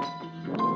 Música